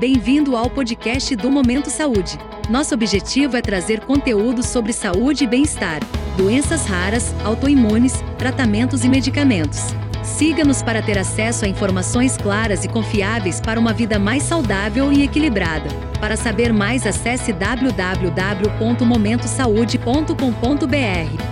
Bem-vindo ao podcast do Momento Saúde. Nosso objetivo é trazer conteúdo sobre saúde e bem-estar, doenças raras, autoimunes, tratamentos e medicamentos. Siga-nos para ter acesso a informações claras e confiáveis para uma vida mais saudável e equilibrada. Para saber mais, acesse www.momentosaude.com.br.